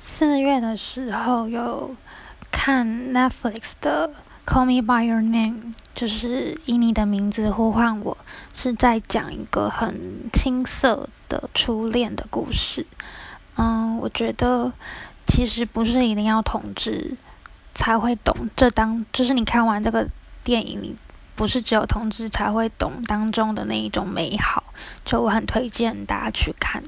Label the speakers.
Speaker 1: 四月的时候有看 netflix 的 call me by your name 就是以你的名字呼唤我是在讲一个很青涩的初恋的故事。嗯我觉得其实不是一定要同志才会懂这当就是你看完这个电影你不是只有同志才会懂当中的那一种美好就我很推荐大家去看。